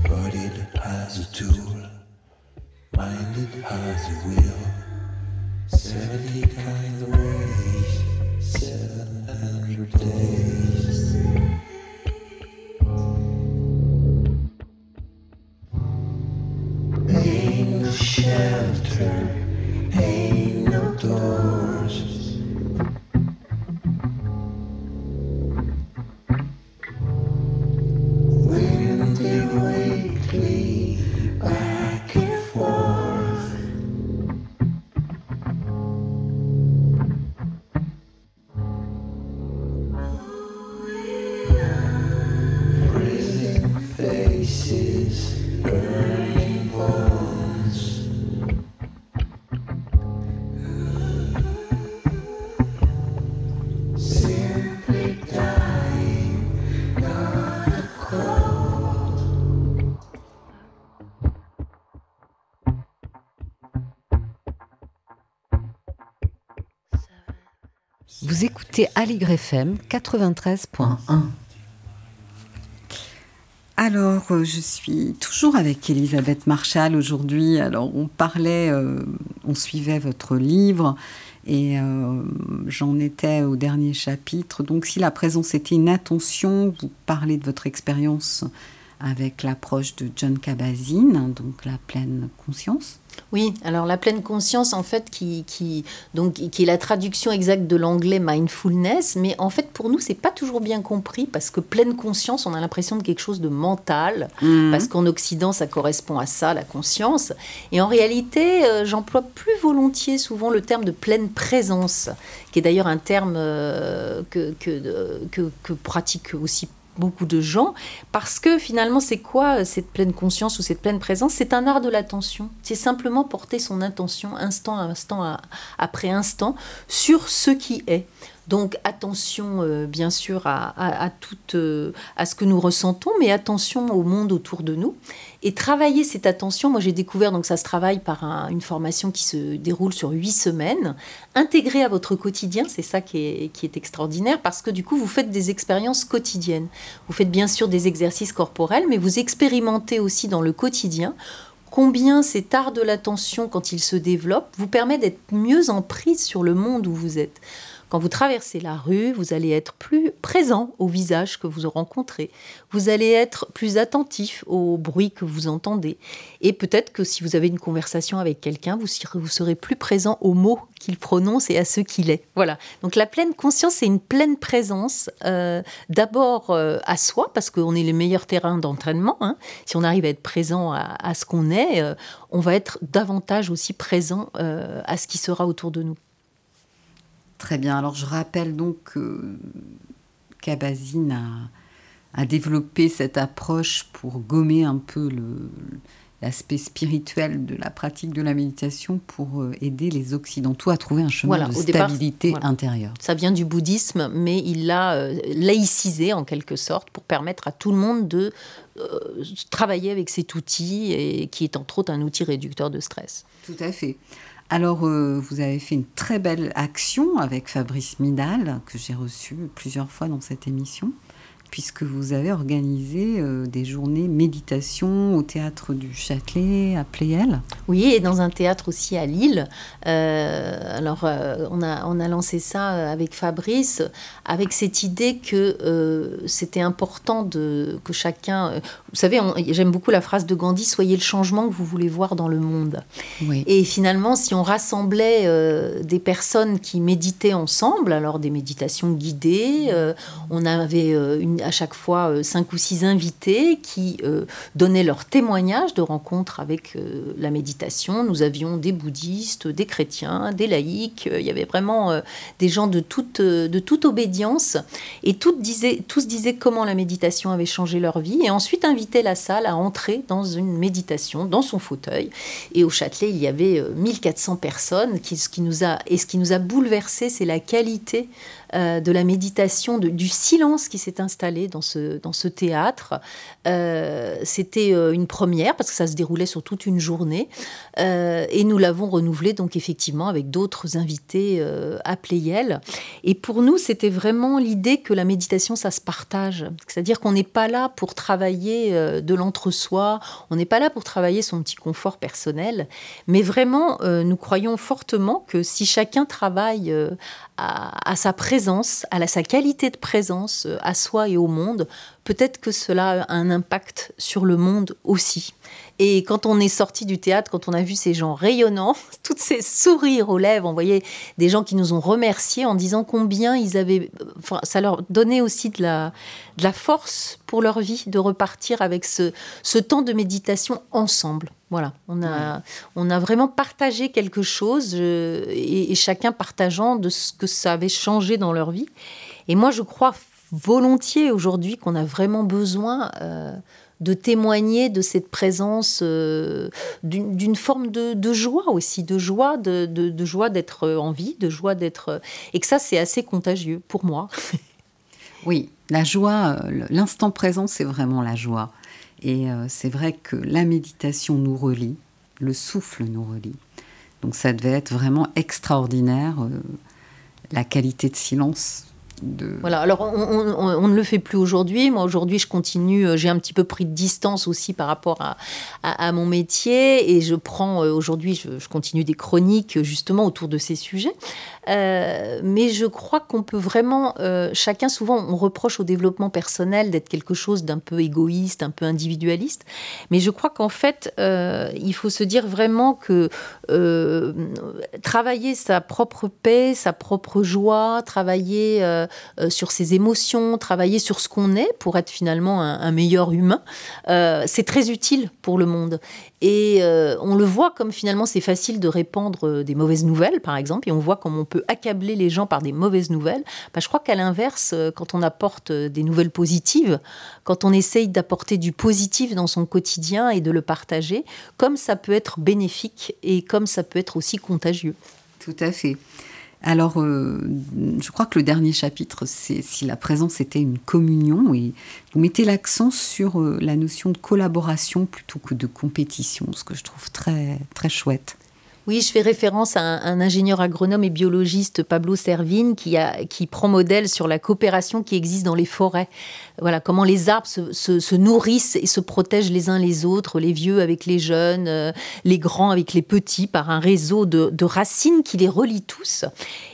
but it has a tool, mind it has a will, seventy kinds of ways, seven hundred days. Écoutez Aligre FM 93.1. Alors, euh, je suis toujours avec Elisabeth Marshall aujourd'hui. Alors, on parlait, euh, on suivait votre livre et euh, j'en étais au dernier chapitre. Donc, si la présence était une attention, vous parlez de votre expérience avec l'approche de John Kabat-Zinn, donc la pleine conscience. Oui, alors la pleine conscience, en fait, qui, qui, donc, qui est la traduction exacte de l'anglais mindfulness, mais en fait, pour nous, c'est pas toujours bien compris parce que pleine conscience, on a l'impression de quelque chose de mental, parce qu'en Occident, ça correspond à ça, la conscience. Et en réalité, euh, j'emploie plus volontiers souvent le terme de pleine présence, qui est d'ailleurs un terme euh, que, que, euh, que, que pratique aussi beaucoup de gens, parce que finalement, c'est quoi euh, cette pleine conscience ou cette pleine présence? C'est un art de l'attention. C'est simplement porter son intention instant à instant après instant sur ce qui est. Donc attention, euh, bien sûr, à, à, euh, à ce que nous ressentons, mais attention au monde autour de nous. Et travailler cette attention, moi j'ai découvert, donc ça se travaille par un- une formation qui se déroule sur huit semaines, intégrée à votre quotidien, c'est ça qui est, qui est extraordinaire, parce que du coup vous faites des expériences quotidiennes. Vous faites bien sûr des exercices corporels, mais vous expérimentez aussi dans le quotidien combien cet art de l'attention, quand il se développe, vous permet d'être mieux en prise sur le monde où vous êtes. Quand vous traversez la rue, vous allez être plus présent au visage que vous rencontrez. Vous allez être plus attentif aux bruits que vous entendez. Et peut-être que si vous avez une conversation avec quelqu'un, vous serez, plus présent aux mots qu'il prononce et à ce qu'il est. Voilà. Donc la pleine conscience, c'est une pleine présence euh, d'abord euh, à soi, parce qu'on est les meilleurs terrains d'entraînement. hein. Si on arrive à être présent à, ce qu'on est, euh, on va être davantage aussi présent à ce qui sera autour de nous. Très bien. Alors, je rappelle donc que Kabat-Zinn a, a développé cette approche pour gommer un peu le- l'aspect spirituel de la pratique de la méditation pour euh, aider les Occidentaux à trouver un chemin Voilà, de départ, stabilité voilà. intérieure. Ça vient du bouddhisme, mais il l'a euh, laïcisé en quelque sorte pour permettre à tout le monde de euh, travailler avec cet outil et qui est entre autres un outil réducteur de stress. Tout à fait. Alors, euh, vous avez fait une très belle action avec Fabrice Midal, que j'ai reçu plusieurs fois dans cette émission, puisque vous avez organisé euh, des journées méditation au théâtre du Châtelet à Pléel. Oui, et dans un théâtre aussi à Lille. Euh, alors, euh, on, a, on a lancé ça avec Fabrice, avec cette idée que c'était important de, que chacun... vous savez, j'aime beaucoup la phrase de Gandhi, soyez le changement que vous voulez voir dans le monde. Oui. Et finalement, si on rassemblait des personnes qui méditaient ensemble, alors des méditations guidées, on avait une, à chaque fois euh, cinq ou six invités qui euh, donnaient leur témoignage de rencontres avec euh, la méditation. Nous avions des bouddhistes, des chrétiens, des laïcs. il y avait vraiment des gens de toute, de toute obédience. Et disaient, tous disaient comment la méditation avait changé leur vie. Et ensuite invitaient la salle à entrer dans une méditation, dans son fauteuil. Et au Châtelet, il y avait euh, 1400 personnes. Qui, ce qui nous a, et ce qui nous a bouleversé, c'est la qualité euh, de la méditation, de- du silence qui s'est installé dans ce, dans ce théâtre. Euh, C'était euh, une première parce que ça se déroulait sur toute une journée. Et nous l'avons renouvelé donc effectivement avec d'autres invités à Pléiel. Et pour nous, c'était vraiment l'idée que la méditation, ça se partage. C'est-à-dire qu'on n'est pas là pour travailler de l'entre-soi, on n'est pas là pour travailler son petit confort personnel, mais vraiment, nous croyons fortement que si chacun travaille à, sa présence, à la- sa qualité de présence euh, à soi et au monde, peut-être que cela a un impact sur le monde aussi. Et quand on est sorti du théâtre, quand on a vu ces gens rayonnants, <laughs> toutes ces sourires aux lèvres, on voyait des gens qui nous ont remerciés en disant combien ils avaient. Ça leur donnait aussi de la, force pour leur vie de repartir avec ce temps de méditation ensemble. Voilà, on a, on a vraiment partagé quelque chose euh, et, et chacun partageant de ce que ça avait changé dans leur vie. Et moi, je crois volontiers aujourd'hui qu'on a vraiment besoin euh, de témoigner de cette présence, euh, d'une forme de, de joie aussi, de joie, de, de- de joie d'être en vie, de joie d'être... Et que ça, c'est assez contagieux pour moi. <laughs> Oui, la joie, l'instant présent, c'est vraiment la joie. Et euh, c'est vrai que la méditation nous relie, le souffle nous relie. Donc ça devait être vraiment extraordinaire, euh, la qualité de silence. Voilà, alors on, ne le fait plus aujourd'hui. Moi, aujourd'hui, je continue. euh, J'ai un petit peu pris de distance aussi par rapport à, mon métier. Et je prends, aujourd'hui, je, continue des chroniques justement autour de ces sujets. Euh, mais je crois qu'on peut vraiment. euh, chacun, souvent, on reproche au développement personnel d'être quelque chose d'un peu égoïste, un peu individualiste. Mais je crois qu'en fait, euh, il faut se dire vraiment que travailler sa propre paix, sa propre joie, travailler sur ses émotions, travailler sur ce qu'on est pour être finalement un, un meilleur humain, c'est très utile pour le monde. Et on le voit comme finalement c'est facile de répandre des mauvaises nouvelles, par exemple, et on voit comme on peut accabler les gens par des mauvaises nouvelles. Bah, je crois qu'à l'inverse, euh, quand on apporte euh, des nouvelles positives, quand on essaye d'apporter du positif dans son quotidien et de le partager, comme ça peut être bénéfique et comme ça peut être aussi contagieux. Tout à fait. Alors, euh, je crois que le dernier chapitre, c'est si la présence était une communion, et vous mettez l'accent sur la notion de collaboration plutôt que de compétition, ce que je trouve très, très chouette. Oui, je fais référence à un, ingénieur agronome et biologiste, Pablo Servine, qui, qui prend modèle sur la coopération qui existe dans les forêts. Voilà, comment les arbres se, se- se nourrissent et se protègent les uns les autres, les vieux avec les jeunes, euh, les grands avec les petits, par un réseau de, racines qui les relie tous.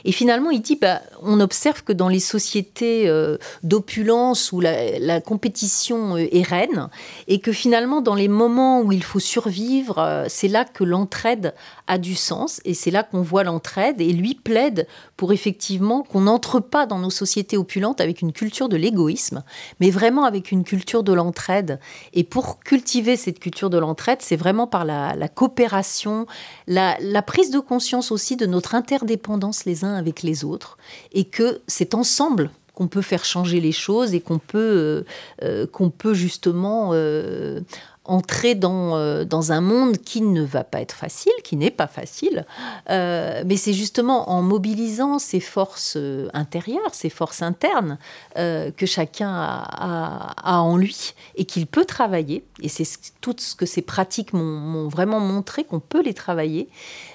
Et finalement, il dit, bah, on observe que dans les sociétés euh, d'opulence où la, compétition euh, est reine, et que finalement, dans les moments où il faut survivre, c'est là que l'entraide a du sens, et c'est là qu'on voit l'entraide, et lui plaide pour effectivement qu'on n'entre pas dans nos sociétés opulentes avec une culture de l'égoïsme, mais vraiment avec une culture de l'entraide. Et pour cultiver cette culture de l'entraide, c'est vraiment par la, coopération, la, prise de conscience aussi de notre interdépendance les uns avec les autres, et que c'est ensemble qu'on peut faire changer les choses et qu'on peut, euh, euh, peut justement euh, entrer dans, euh, dans un monde qui ne va pas être facile, qui n'est pas facile. Euh, mais c'est justement en mobilisant ces forces euh, intérieures, ces forces internes que chacun a, en lui et qu'il peut travailler. Et c'est ce- tout ce que ces pratiques m'ont- vraiment montré qu'on peut les travailler,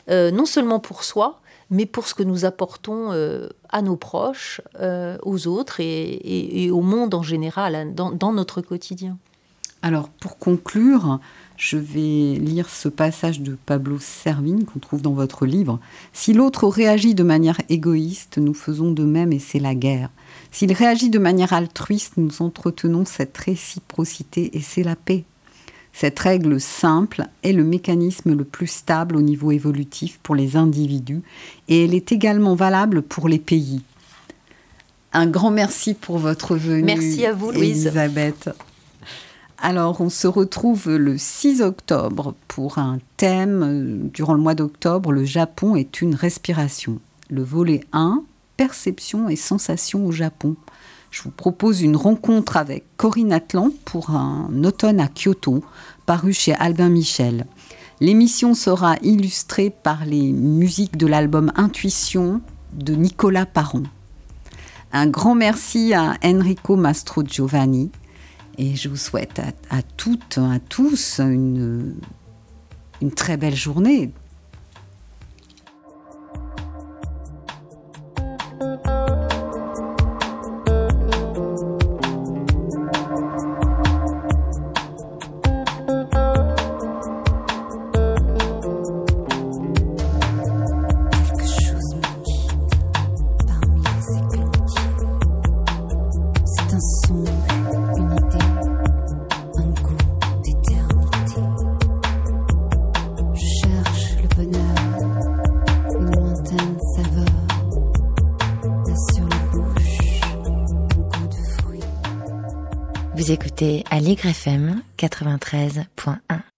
non seulement pour soi, mais pour ce que nous apportons à nos proches, aux autres et, et- et au monde en général, hein, dans, dans notre quotidien. Alors, pour conclure, je vais lire ce passage de Pablo Servigne qu'on trouve dans votre livre. Si l'autre réagit de manière égoïste, nous faisons de même et c'est la guerre. S'il réagit de manière altruiste, nous entretenons cette réciprocité et c'est la paix. Cette règle simple est le mécanisme le plus stable au niveau évolutif pour les individus et elle est également valable pour les pays. Un grand merci pour votre venue. Merci à vous, Louise. Elisabeth. Alors, on se retrouve le 6 octobre pour un thème. euh, Durant le mois d'octobre, le Japon est une respiration. Le volet 1, perception et sensation au Japon. Je vous propose une rencontre avec Corinne Atlan pour un automne à Kyoto, paru chez Albin Michel. L'émission sera illustrée par les musiques de l'album Intuition de Nicolas Parron. Un grand merci à Enrico Mastro Giovanni et je vous souhaite à, toutes, à tous une très belle journée. Vous écoutez Allegre FM 93.1.